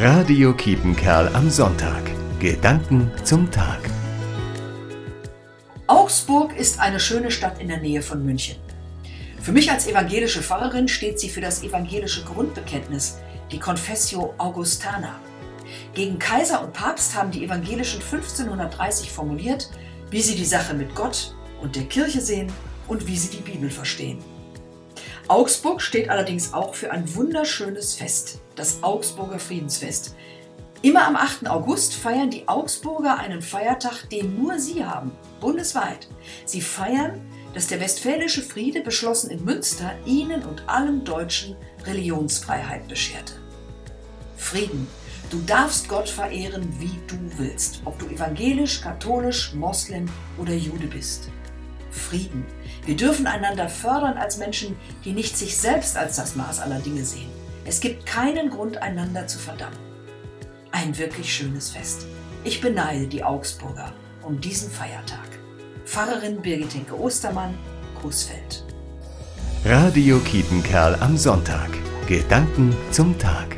Radio Kiepenkerl am Sonntag. Gedanken zum Tag. Augsburg ist eine schöne Stadt in der Nähe von München. Für mich als evangelische Pfarrerin steht sie für das evangelische Grundbekenntnis, die Confessio Augustana. Gegen Kaiser und Papst haben die Evangelischen 1530 formuliert, wie sie die Sache mit Gott und der Kirche sehen und wie sie die Bibel verstehen. Augsburg steht allerdings auch für ein wunderschönes Fest, das Augsburger Friedensfest. Immer am 8. August feiern die Augsburger einen Feiertag, den nur sie haben, bundesweit. Sie feiern, dass der westfälische Friede, beschlossen in Münster, ihnen und allen Deutschen Religionsfreiheit bescherte. Frieden. Du darfst Gott verehren, wie du willst, ob du evangelisch, katholisch, Moslem oder Jude bist. Frieden. Wir dürfen einander fördern als Menschen, die nicht sich selbst als das Maß aller Dinge sehen. Es gibt keinen Grund, einander zu verdammen. Ein wirklich schönes Fest. Ich beneide die Augsburger um diesen Feiertag. Pfarrerin Birgit Henke Ostermann, Coesfeld. Radio Kiepenkerl am Sonntag. Gedanken zum Tag.